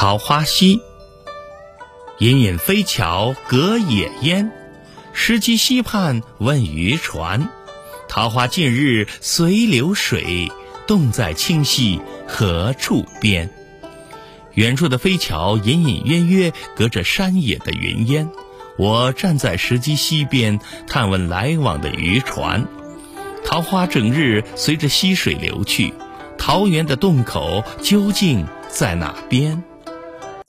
桃花溪，隐隐飞桥隔野烟，石矶溪畔问渔船。桃花尽日随流水，洞在清溪何处边？远处的飞桥隐隐约约隔着山野的云烟。我站在石矶溪边，探问来往的渔船。桃花整日随着溪水流去，桃源的洞口究竟在哪边？